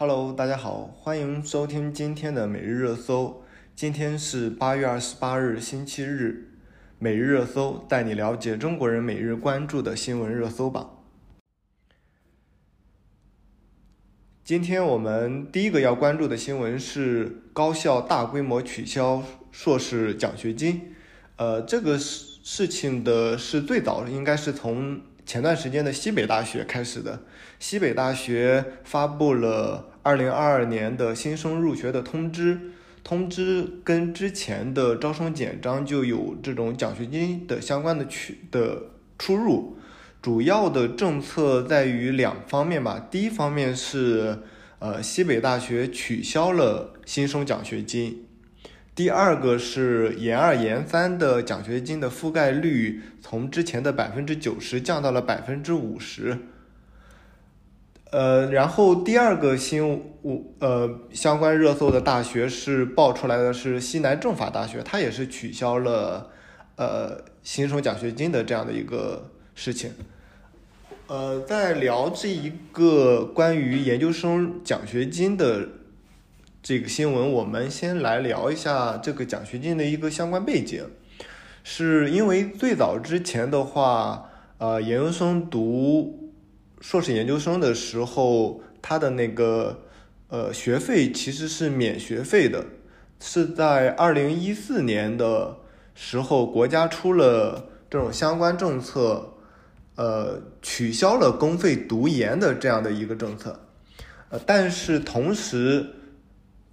Hello，大家好，欢迎收听今天的每日热搜。今天是八月二十八日，星期日。每日热搜带你了解中国人每日关注的新闻热搜榜。今天我们第一个要关注的新闻是高校大规模取消硕士奖学金。呃，这个事事情的是最早应该是从前段时间的西北大学开始的。西北大学发布了。二零二二年的新生入学的通知，通知跟之前的招生简章就有这种奖学金的相关的取的出入。主要的政策在于两方面吧。第一方面是，呃，西北大学取消了新生奖学金；第二个是研二研三的奖学金的覆盖率从之前的百分之九十降到了百分之五十。呃，然后第二个新闻呃相关热搜的大学是爆出来的是西南政法大学，它也是取消了呃新生奖学金的这样的一个事情。呃，在聊这一个关于研究生奖学金的这个新闻，我们先来聊一下这个奖学金的一个相关背景，是因为最早之前的话，呃，研究生读。硕士研究生的时候，他的那个呃学费其实是免学费的，是在二零一四年的时候，国家出了这种相关政策，呃，取消了公费读研的这样的一个政策，呃，但是同时，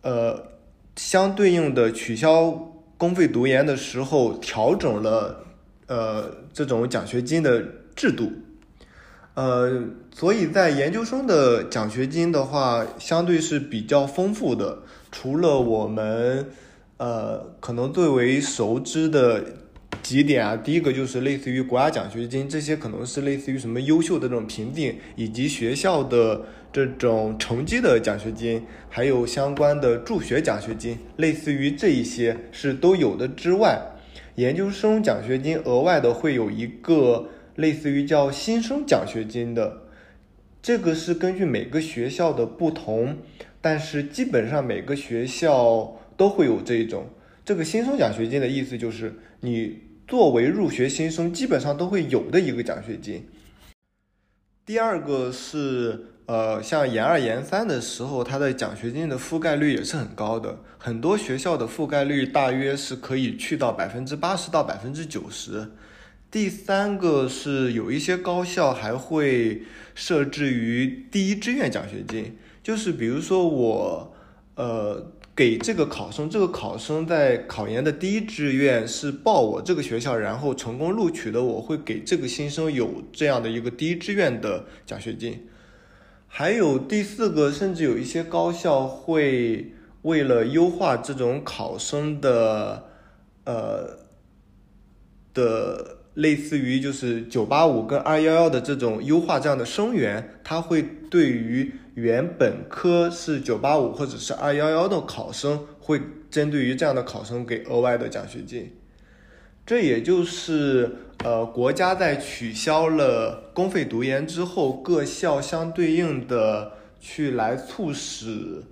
呃，相对应的取消公费读研的时候，调整了呃这种奖学金的制度。呃，所以在研究生的奖学金的话，相对是比较丰富的。除了我们呃可能最为熟知的几点啊，第一个就是类似于国家奖学金，这些可能是类似于什么优秀的这种评定，以及学校的这种成绩的奖学金，还有相关的助学奖学金，类似于这一些是都有的之外，研究生奖学金额外的会有一个。类似于叫新生奖学金的，这个是根据每个学校的不同，但是基本上每个学校都会有这种。这个新生奖学金的意思就是，你作为入学新生，基本上都会有的一个奖学金。第二个是，呃，像研二、研三的时候，它的奖学金的覆盖率也是很高的，很多学校的覆盖率大约是可以去到百分之八十到百分之九十。第三个是有一些高校还会设置于第一志愿奖学金，就是比如说我，呃，给这个考生，这个考生在考研的第一志愿是报我这个学校，然后成功录取的，我会给这个新生有这样的一个第一志愿的奖学金。还有第四个，甚至有一些高校会为了优化这种考生的，呃，的。类似于就是九八五跟二幺幺的这种优化这样的生源，它会对于原本科是九八五或者是二幺幺的考生，会针对于这样的考生给额外的奖学金。这也就是呃国家在取消了公费读研之后，各校相对应的去来促使，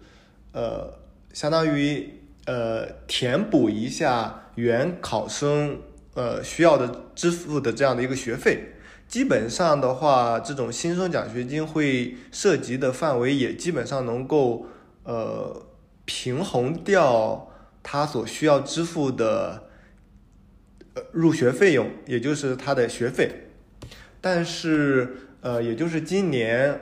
呃，相当于呃填补一下原考生。呃，需要的支付的这样的一个学费，基本上的话，这种新生奖学金会涉及的范围也基本上能够呃平衡掉他所需要支付的呃入学费用，也就是他的学费。但是呃，也就是今年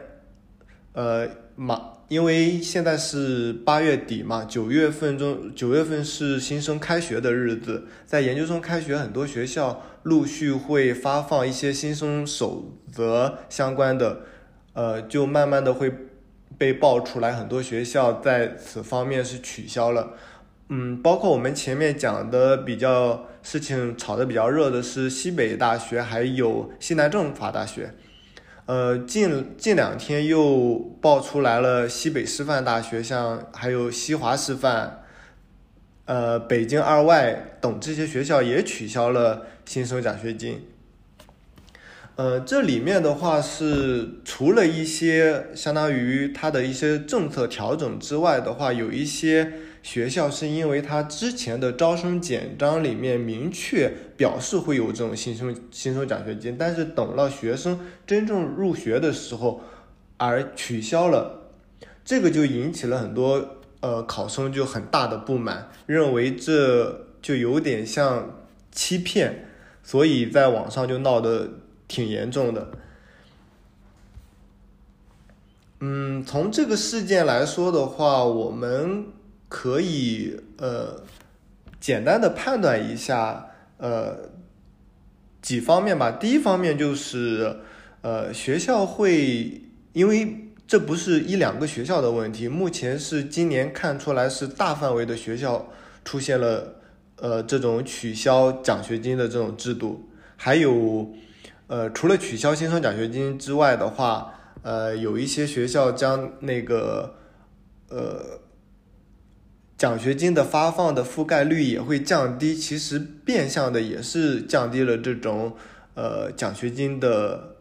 呃马。因为现在是八月底嘛，九月份中九月份是新生开学的日子，在研究生开学，很多学校陆续会发放一些新生守则相关的，呃，就慢慢的会被爆出来，很多学校在此方面是取消了，嗯，包括我们前面讲的比较事情炒的比较热的是西北大学，还有西南政法大学。呃，近近两天又爆出来了，西北师范大学，像还有西华师范，呃，北京二外等这些学校也取消了新生奖学金。呃，这里面的话是除了一些相当于它的一些政策调整之外的话，有一些学校是因为它之前的招生简章里面明确表示会有这种新生新生奖学金，但是等了学生真正入学的时候而取消了，这个就引起了很多呃考生就很大的不满，认为这就有点像欺骗，所以在网上就闹得。挺严重的，嗯，从这个事件来说的话，我们可以呃简单的判断一下呃几方面吧。第一方面就是呃学校会，因为这不是一两个学校的问题，目前是今年看出来是大范围的学校出现了呃这种取消奖学金的这种制度，还有。呃，除了取消新生奖学金之外的话，呃，有一些学校将那个呃奖学金的发放的覆盖率也会降低，其实变相的也是降低了这种呃奖学金的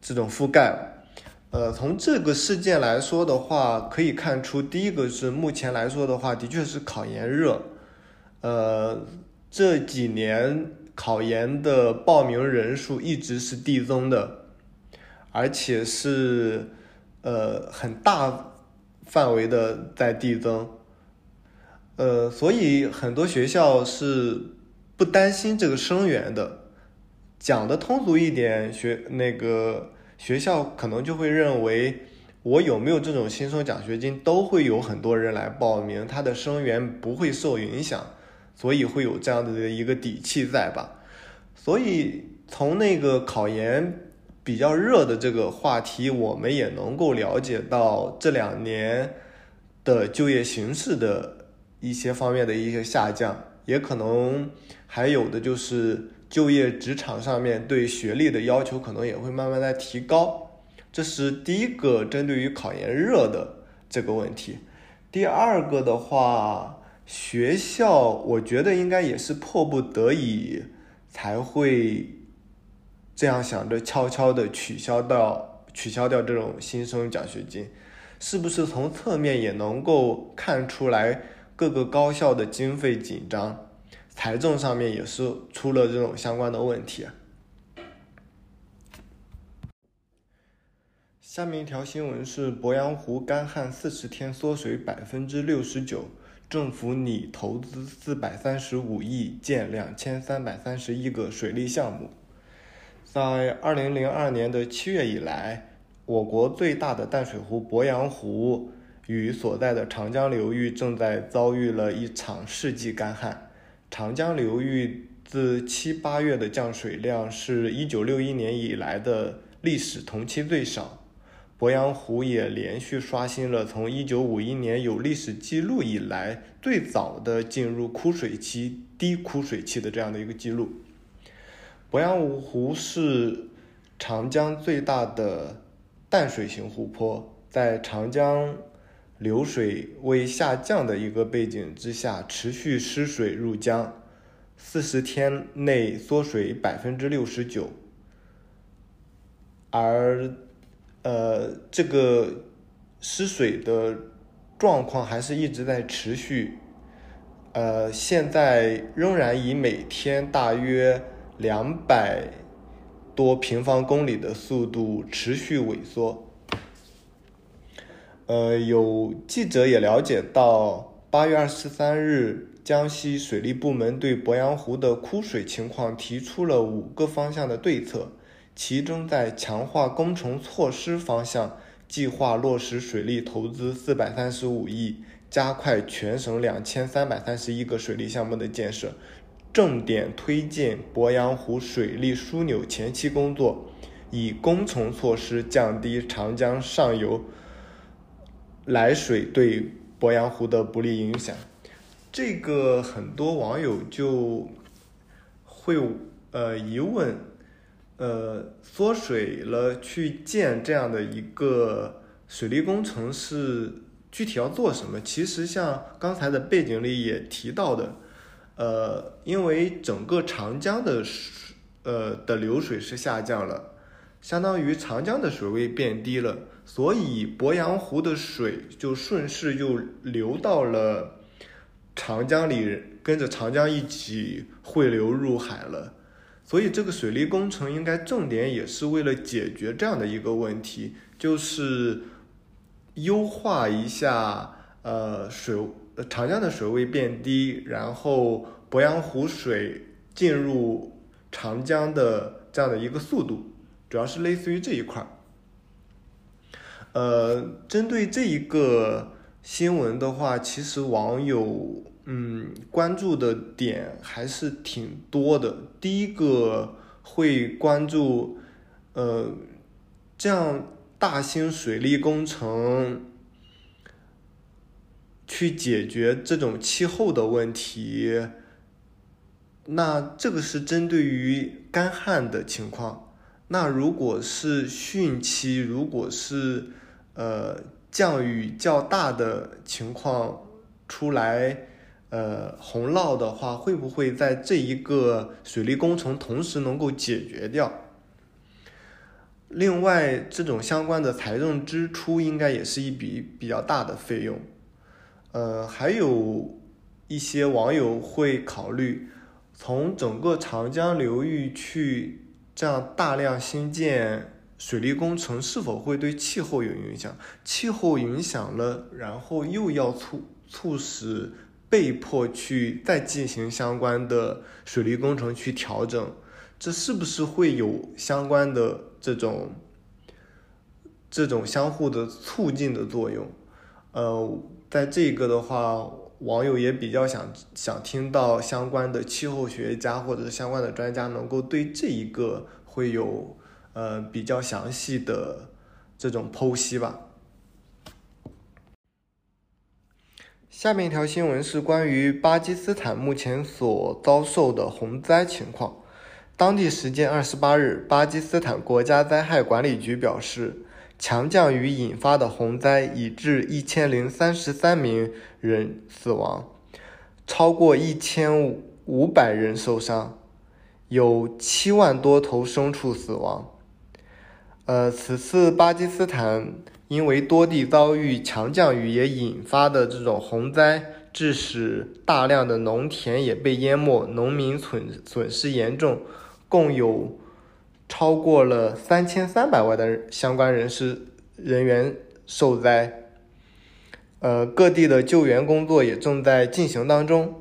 这种覆盖。呃，从这个事件来说的话，可以看出，第一个是目前来说的话，的确是考研热，呃，这几年。考研的报名人数一直是递增的，而且是呃很大范围的在递增，呃，所以很多学校是不担心这个生源的。讲的通俗一点，学那个学校可能就会认为，我有没有这种新生奖学金，都会有很多人来报名，他的生源不会受影响。所以会有这样的一个底气在吧？所以从那个考研比较热的这个话题，我们也能够了解到这两年的就业形势的一些方面的一些下降，也可能还有的就是就业职场上面对学历的要求可能也会慢慢在提高。这是第一个针对于考研热的这个问题。第二个的话。学校，我觉得应该也是迫不得已才会这样想着，悄悄的取消掉取消掉这种新生奖学金，是不是从侧面也能够看出来各个高校的经费紧张，财政上面也是出了这种相关的问题。下面一条新闻是鄱阳湖干旱四十天缩水百分之六十九。政府拟投资四百三十五亿建两千三百三十一个水利项目。在二零零二年的七月以来，我国最大的淡水湖鄱阳湖与所在的长江流域正在遭遇了一场世纪干旱。长江流域自七八月的降水量是一九六一年以来的历史同期最少。鄱阳湖也连续刷新了从1951年有历史记录以来最早的进入枯水期、低枯水期的这样的一个记录。鄱阳湖是长江最大的淡水型湖泊，在长江流水位下降的一个背景之下，持续失水入江，四十天内缩水百分之六十九，而。呃，这个失水的状况还是一直在持续，呃，现在仍然以每天大约两百多平方公里的速度持续萎缩。呃，有记者也了解到，八月二十三日，江西水利部门对鄱阳湖的枯水情况提出了五个方向的对策。其中，在强化工程措施方向，计划落实水利投资四百三十五亿，加快全省两千三百三十一个水利项目的建设，重点推进鄱阳湖水利枢纽前期工作，以工程措施降低长江上游来水对鄱阳湖的不利影响。这个很多网友就会呃疑问。呃，缩水了去建这样的一个水利工程是具体要做什么？其实像刚才的背景里也提到的，呃，因为整个长江的水呃的流水是下降了，相当于长江的水位变低了，所以鄱阳湖的水就顺势又流到了长江里，跟着长江一起汇流入海了。所以这个水利工程应该重点也是为了解决这样的一个问题，就是优化一下呃水长江的水位变低，然后鄱阳湖水进入长江的这样的一个速度，主要是类似于这一块儿。呃，针对这一个新闻的话，其实网友。嗯，关注的点还是挺多的。第一个会关注，呃，这样大型水利工程去解决这种气候的问题，那这个是针对于干旱的情况。那如果是汛期，如果是呃降雨较大的情况出来。呃，洪涝的话，会不会在这一个水利工程同时能够解决掉？另外，这种相关的财政支出应该也是一笔比较大的费用。呃，还有一些网友会考虑，从整个长江流域去这样大量新建水利工程，是否会对气候有影响？气候影响了，然后又要促促使。被迫去再进行相关的水利工程去调整，这是不是会有相关的这种这种相互的促进的作用？呃，在这个的话，网友也比较想想听到相关的气候学家或者是相关的专家能够对这一个会有呃比较详细的这种剖析吧。下面一条新闻是关于巴基斯坦目前所遭受的洪灾情况。当地时间二十八日，巴基斯坦国家灾害管理局表示，强降雨引发的洪灾已致一千零三十三名人死亡，超过一千五百人受伤，有七万多头牲畜死亡。呃，此次巴基斯坦。因为多地遭遇强降雨，也引发的这种洪灾，致使大量的农田也被淹没，农民损损失严重，共有超过了三千三百万的相关人士人员受灾。呃，各地的救援工作也正在进行当中，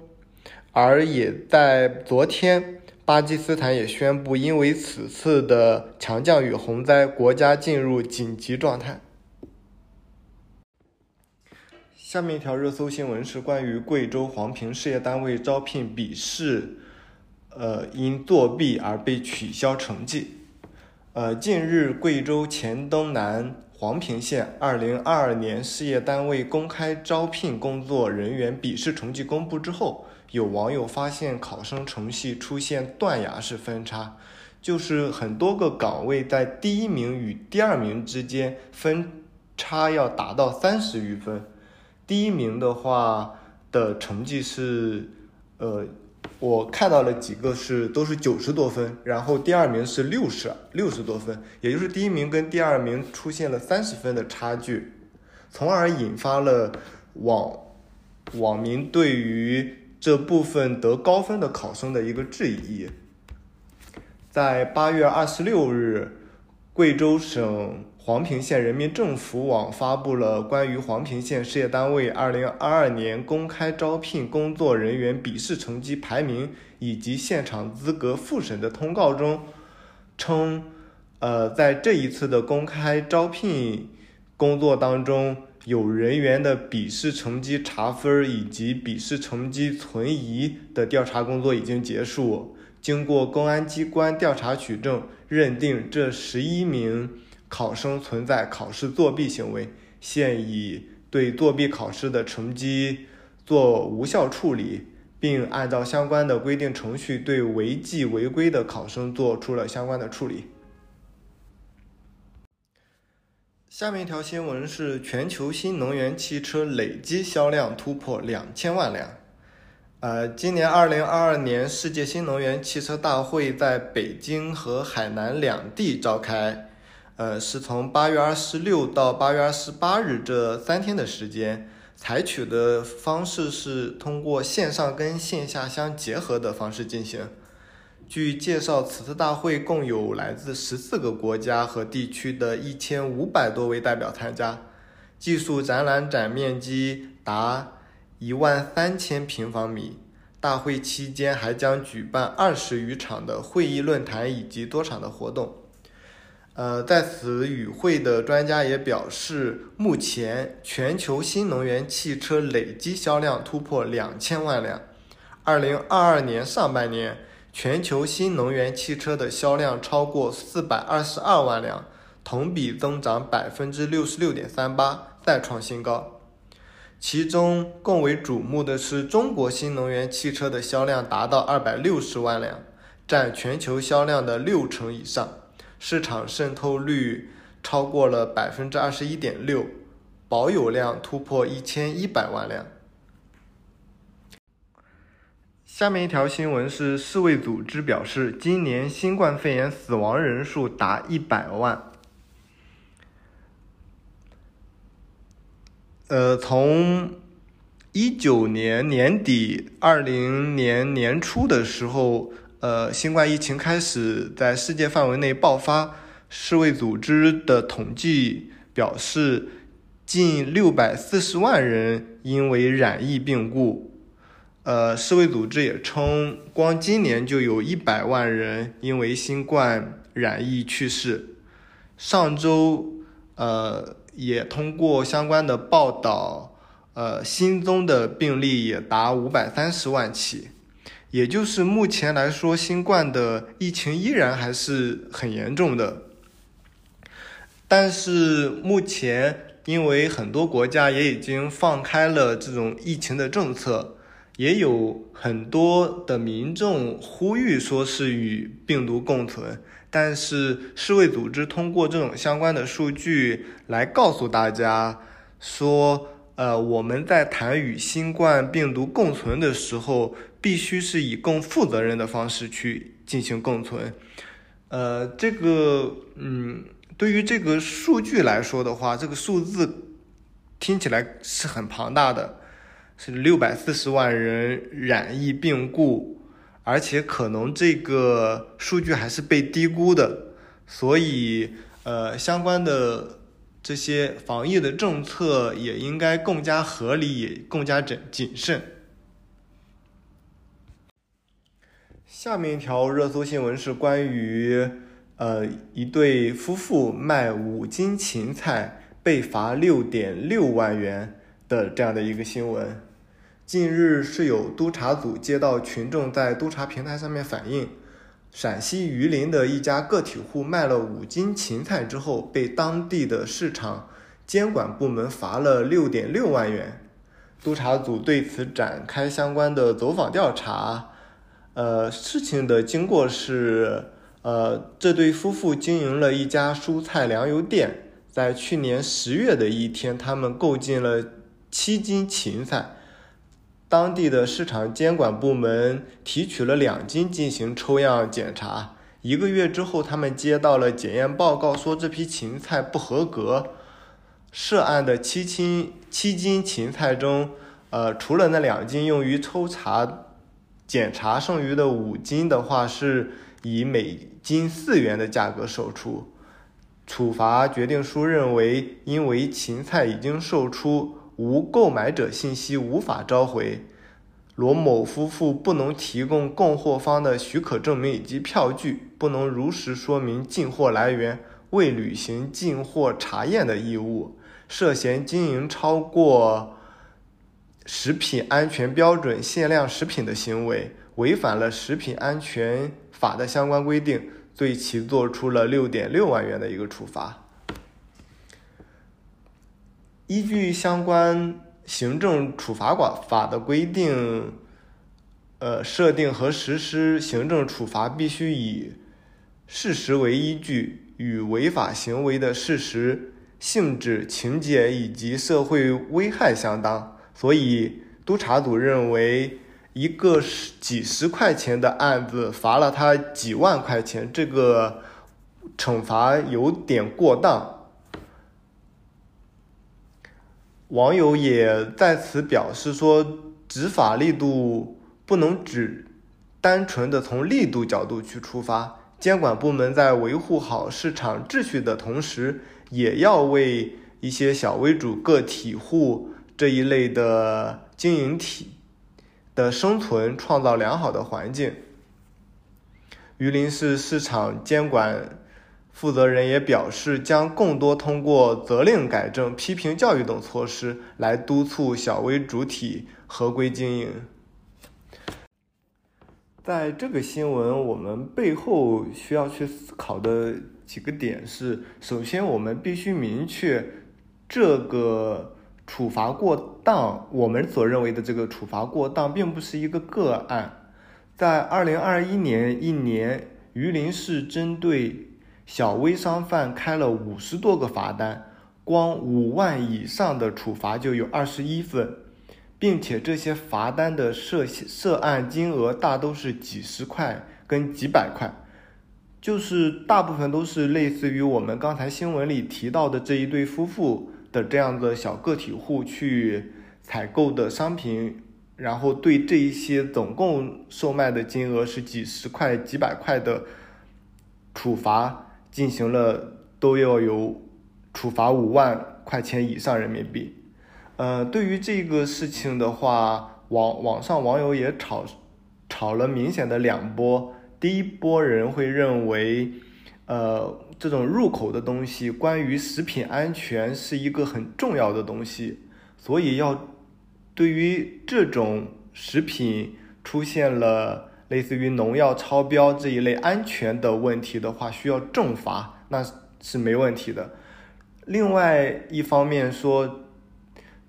而也在昨天，巴基斯坦也宣布，因为此次的强降雨洪灾，国家进入紧急状态。下面一条热搜新闻是关于贵州黄平事业单位招聘笔试，呃，因作弊而被取消成绩。呃，近日，贵州黔东南黄平县2022年事业单位公开招聘工作人员笔试成绩公布之后，有网友发现考生成绩出现断崖式分差，就是很多个岗位在第一名与第二名之间分差要达到三十余分。第一名的话的成绩是，呃，我看到了几个是都是九十多分，然后第二名是六十六十多分，也就是第一名跟第二名出现了三十分的差距，从而引发了网网民对于这部分得高分的考生的一个质疑。在八月二十六日，贵州省。黄平县人民政府网发布了关于黄平县事业单位2022年公开招聘工作人员笔试成绩排名以及现场资格复审的通告中，称，呃，在这一次的公开招聘工作当中，有人员的笔试成绩查分以及笔试成绩存疑的调查工作已经结束，经过公安机关调查取证，认定这十一名。考生存在考试作弊行为，现已对作弊考试的成绩做无效处理，并按照相关的规定程序对违纪违规的考生做出了相关的处理。下面一条新闻是全球新能源汽车累计销量突破两千万辆。呃，今年二零二二年世界新能源汽车大会在北京和海南两地召开，呃，是从八月二十六到八月二十八日这三天的时间，采取的方式是通过线上跟线下相结合的方式进行。据介绍，此次大会共有来自十四个国家和地区的一千五百多位代表参加，技术展览展面积达。一万三千平方米。大会期间还将举办二十余场的会议论坛以及多场的活动。呃，在此与会的专家也表示，目前全球新能源汽车累计销量突破两千万辆。二零二二年上半年，全球新能源汽车的销量超过四百二十二万辆，同比增长百分之六十六点三八，再创新高。其中更为瞩目的是，中国新能源汽车的销量达到二百六十万辆，占全球销量的六成以上，市场渗透率超过了百分之二十一点六，保有量突破一千一百万辆。下面一条新闻是，世卫组织表示，今年新冠肺炎死亡人数达一百万。呃，从一九年年底、二零年年初的时候，呃，新冠疫情开始在世界范围内爆发。世卫组织的统计表示，近六百四十万人因为染疫病故。呃，世卫组织也称，光今年就有一百万人因为新冠染疫去世。上周，呃。也通过相关的报道，呃，新增的病例也达五百三十万起，也就是目前来说，新冠的疫情依然还是很严重的。但是目前，因为很多国家也已经放开了这种疫情的政策，也有很多的民众呼吁说是与病毒共存。但是世卫组织通过这种相关的数据来告诉大家说，呃，我们在谈与新冠病毒共存的时候，必须是以更负责任的方式去进行共存。呃，这个，嗯，对于这个数据来说的话，这个数字听起来是很庞大的，是六百四十万人染疫病故。而且可能这个数据还是被低估的，所以呃，相关的这些防疫的政策也应该更加合理，也更加谨谨慎。下面一条热搜新闻是关于呃一对夫妇卖五斤芹菜被罚六点六万元的这样的一个新闻。近日，是有督查组接到群众在督查平台上面反映，陕西榆林的一家个体户卖了五斤芹菜之后，被当地的市场监管部门罚了六点六万元。督查组对此展开相关的走访调查。呃，事情的经过是，呃，这对夫妇经营了一家蔬菜粮油店，在去年十月的一天，他们购进了七斤芹菜。当地的市场监管部门提取了两斤进行抽样检查，一个月之后，他们接到了检验报告，说这批芹菜不合格。涉案的七斤七斤芹菜中，呃，除了那两斤用于抽查检查，剩余的五斤的话，是以每斤四元的价格售出。处罚决定书认为，因为芹菜已经售出。无购买者信息无法召回，罗某夫妇不能提供供货方的许可证明以及票据，不能如实说明进货来源，未履行进货查验的义务，涉嫌经营超过食品安全标准限量食品的行为，违反了食品安全法的相关规定，对其作出了六点六万元的一个处罚。依据相关行政处罚法法的规定，呃，设定和实施行政处罚必须以事实为依据，与违法行为的事实、性质、情节以及社会危害相当。所以，督查组认为，一个十几十块钱的案子罚了他几万块钱，这个惩罚有点过当。网友也在此表示说，执法力度不能只单纯的从力度角度去出发，监管部门在维护好市场秩序的同时，也要为一些小微主个体户这一类的经营体。的生存创造良好的环境。榆林市市场监管负责人也表示，将更多通过责令改正、批评教育等措施来督促小微主体合规经营。在这个新闻，我们背后需要去思考的几个点是：首先，我们必须明确这个。处罚过当，我们所认为的这个处罚过当，并不是一个个案。在二零二一年一年，榆林市针对小微商贩开了五十多个罚单，光五万以上的处罚就有二十一份，并且这些罚单的涉涉案金额大都是几十块跟几百块，就是大部分都是类似于我们刚才新闻里提到的这一对夫妇。的这样的小个体户去采购的商品，然后对这一些总共售卖的金额是几十块、几百块的处罚进行了，都要有处罚五万块钱以上人民币。呃，对于这个事情的话，网网上网友也吵吵了明显的两波，第一波人会认为，呃。这种入口的东西，关于食品安全是一个很重要的东西，所以要对于这种食品出现了类似于农药超标这一类安全的问题的话，需要重罚，那是没问题的。另外一方面说，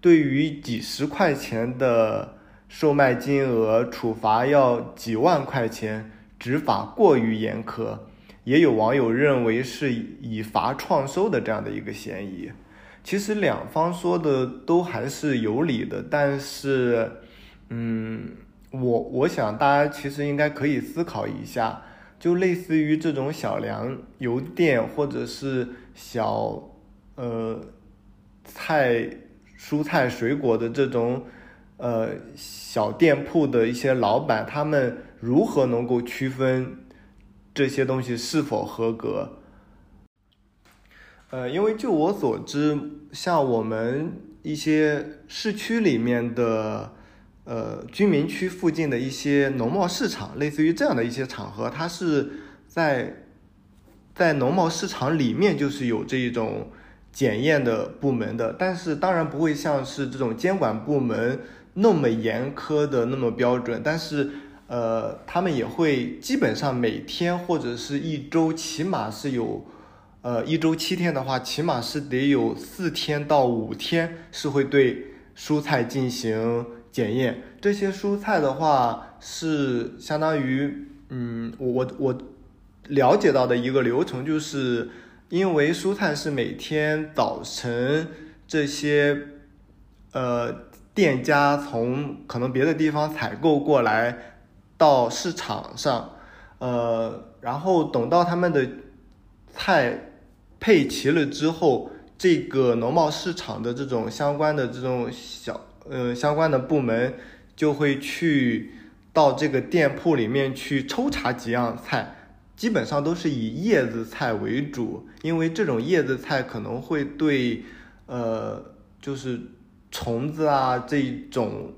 对于几十块钱的售卖金额，处罚要几万块钱，执法过于严苛。也有网友认为是以罚创收的这样的一个嫌疑，其实两方说的都还是有理的，但是，嗯，我我想大家其实应该可以思考一下，就类似于这种小粮油店或者是小呃菜蔬菜水果的这种呃小店铺的一些老板，他们如何能够区分？这些东西是否合格？呃，因为就我所知，像我们一些市区里面的呃居民区附近的一些农贸市场，类似于这样的一些场合，它是在在农贸市场里面就是有这一种检验的部门的，但是当然不会像是这种监管部门那么严苛的那么标准，但是。呃，他们也会基本上每天或者是一周，起码是有，呃，一周七天的话，起码是得有四天到五天是会对蔬菜进行检验。这些蔬菜的话是相当于，嗯，我我我了解到的一个流程，就是因为蔬菜是每天早晨这些，呃，店家从可能别的地方采购过来。到市场上，呃，然后等到他们的菜配齐了之后，这个农贸市场的这种相关的这种小呃相关的部门就会去到这个店铺里面去抽查几样菜，基本上都是以叶子菜为主，因为这种叶子菜可能会对呃就是虫子啊这种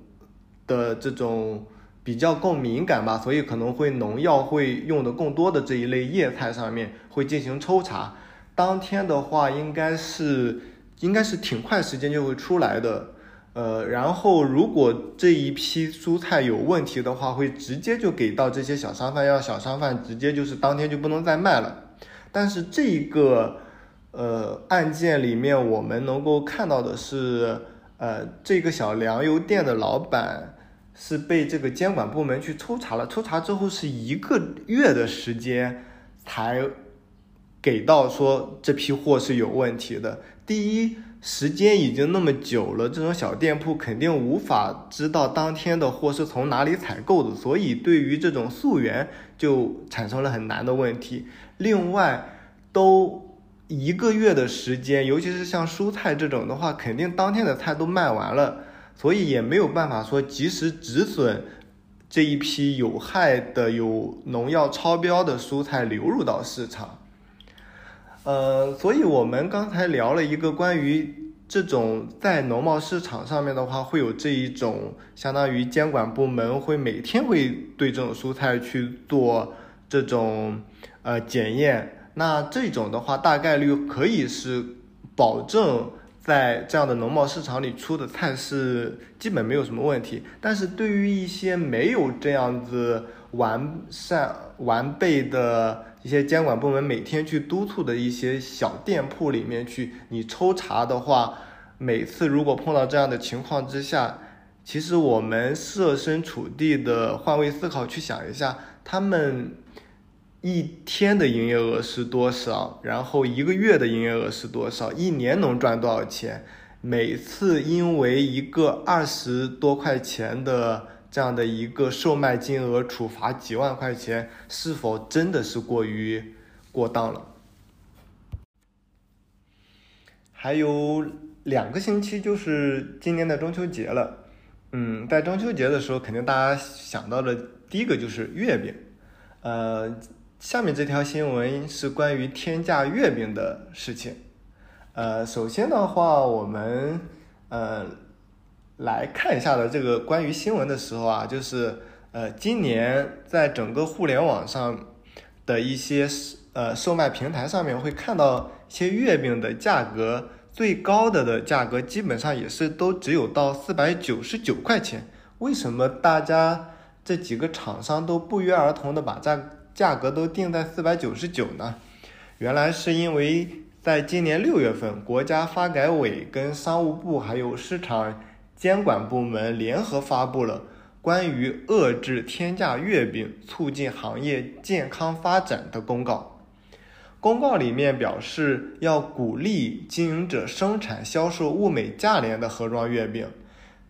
的这种。比较更敏感吧，所以可能会农药会用的更多的这一类叶菜上面会进行抽查。当天的话，应该是应该是挺快时间就会出来的。呃，然后如果这一批蔬菜有问题的话，会直接就给到这些小商贩，让小商贩直接就是当天就不能再卖了。但是这一个呃案件里面，我们能够看到的是，呃，这个小粮油店的老板。是被这个监管部门去抽查了，抽查之后是一个月的时间才给到说这批货是有问题的。第一，时间已经那么久了，这种小店铺肯定无法知道当天的货是从哪里采购的，所以对于这种溯源就产生了很难的问题。另外，都一个月的时间，尤其是像蔬菜这种的话，肯定当天的菜都卖完了，所以也没有办法说及时止损这一批有害的、有农药超标的蔬菜流入到市场。呃，所以我们刚才聊了一个关于这种在农贸市场上面的话，会有这一种相当于监管部门会每天会对这种蔬菜去做这种呃检验。那这种的话，大概率可以是保证在这样的农贸市场里出的菜是基本没有什么问题。但是对于一些没有这样子完善完备的。一些监管部门每天去督促的一些小店铺里面去，你抽查的话，每次如果碰到这样的情况之下，其实我们设身处地的换位思考去想一下，他们一天的营业额是多少，然后一个月的营业额是多少，一年能赚多少钱？每次因为一个二十多块钱的。这样的一个售卖金额处罚几万块钱，是否真的是过于过当了？还有两个星期就是今年的中秋节了，嗯，在中秋节的时候，肯定大家想到的第一个就是月饼，呃，下面这条新闻是关于天价月饼的事情，呃，首先的话，我们，呃。来看一下的这个关于新闻的时候啊，就是呃，今年在整个互联网上的一些呃售卖平台上面会看到一些月饼的价格最高的的价格，基本上也是都只有到四百九十九块钱。为什么大家这几个厂商都不约而同的把价价格都定在四百九十九呢？原来是因为在今年六月份，国家发改委跟商务部还有市场。监管部门联合发布了关于遏制天价月饼、促进行业健康发展的公告。公告里面表示，要鼓励经营者生产销售物美价廉的盒装月饼，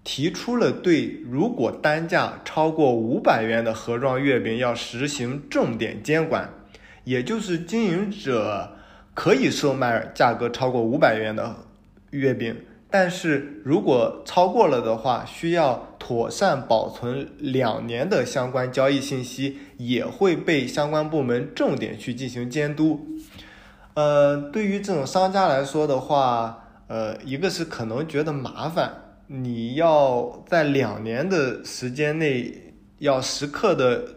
提出了对如果单价超过五百元的盒装月饼要实行重点监管，也就是经营者可以售卖价格超过五百元的月饼。但是如果超过了的话，需要妥善保存两年的相关交易信息，也会被相关部门重点去进行监督。呃，对于这种商家来说的话，呃，一个是可能觉得麻烦，你要在两年的时间内要时刻的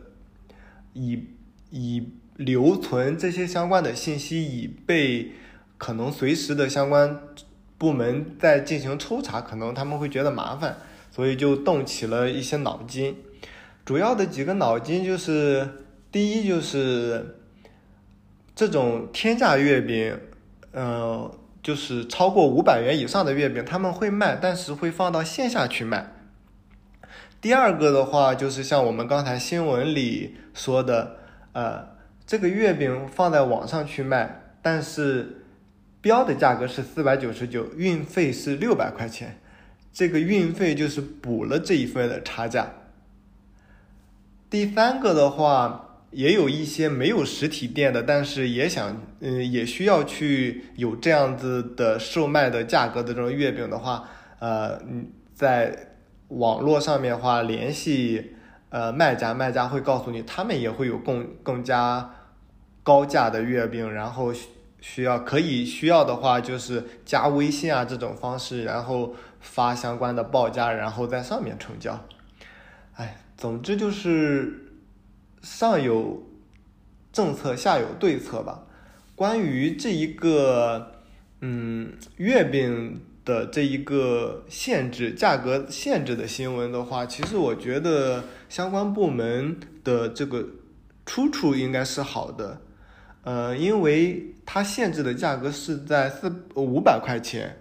以以留存这些相关的信息，以备可能随时的相关。部门在进行抽查，可能他们会觉得麻烦，所以就动起了一些脑筋。主要的几个脑筋就是：第一，就是这种天价月饼，嗯，就是超过五百元以上的月饼，他们会卖，但是会放到线下去卖。第二个的话，就是像我们刚才新闻里说的，呃，这个月饼放在网上去卖，但是。标的价格是四百九十九，运费是六百块钱，这个运费就是补了这一份的差价。第三个的话，也有一些没有实体店的，但是也想，嗯，也需要去有这样子的售卖的价格的这种月饼的话，呃，在网络上面的话联系呃卖家，卖家会告诉你，他们也会有更更加高价的月饼，然后。需要可以需要的话，就是加微信啊这种方式，然后发相关的报价，然后在上面成交。哎，总之就是上有政策，下有对策吧。关于这一个嗯月饼的这一个限制价格限制的新闻的话，其实我觉得相关部门的这个出处应该是好的。呃，因为它限制的价格是在四五百块钱，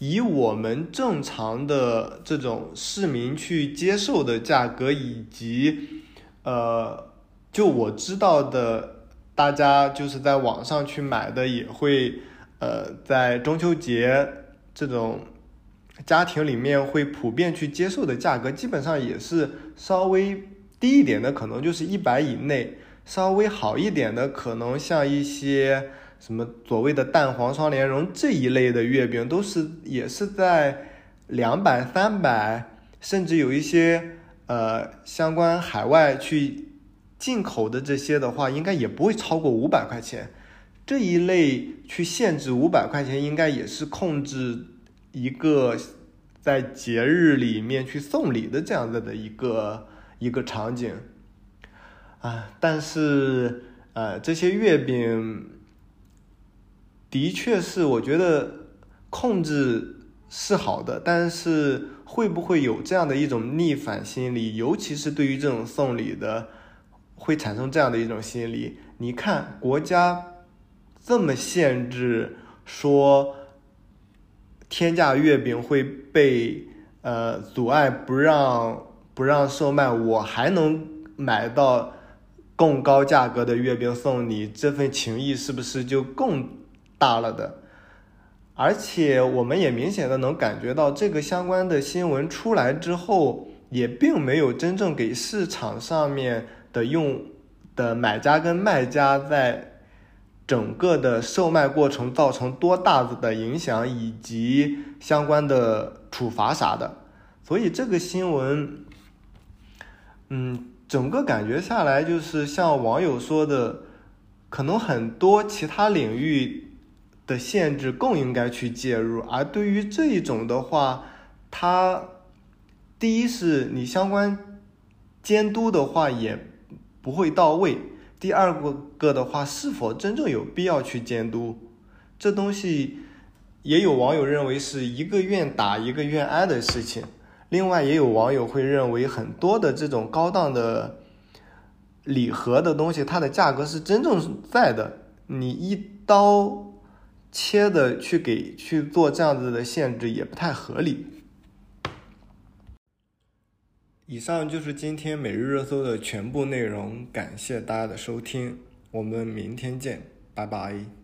以我们正常的这种市民去接受的价格，以及呃，就我知道的，大家就是在网上去买的，也会呃，在中秋节这种家庭里面会普遍去接受的价格，基本上也是稍微低一点的，可能就是一百以内；稍微好一点的，可能像一些什么所谓的蛋黄双莲蓉这一类的月饼，都是也是在两百、三百，甚至有一些呃相关海外去进口的这些的话，应该也不会超过五百块钱。这一类去限制五百块钱，应该也是控制一个在节日里面去送礼的这样子的一个一个场景啊。但是呃，这些月饼的确是我觉得控制是好的，但是会不会有这样的一种逆反心理？尤其是对于这种送礼的，会产生这样的一种心理。你看国家。这么限制说，天价月饼会被呃阻碍，不让不让售卖，我还能买到更高价格的月饼送你，这份情谊是不是就更大了的？而且我们也明显的能感觉到，这个相关的新闻出来之后，也并没有真正给市场上面的用的买家跟卖家在。整个的售卖过程造成多大的影响，以及相关的处罚啥的，所以这个新闻，嗯，整个感觉下来就是像网友说的，可能很多其他领域的限制更应该去介入，而对于这一种的话，它第一是你相关监督的话也不会到位。第二个的话，是否真正有必要去监督？这东西也有网友认为是一个愿打一个愿挨的事情。另外，也有网友会认为很多的这种高档的礼盒的东西，它的价格是真正在的。你一刀切的去给去做这样子的限制，也不太合理。以上就是今天每日热搜的全部内容，感谢大家的收听，我们明天见，拜拜。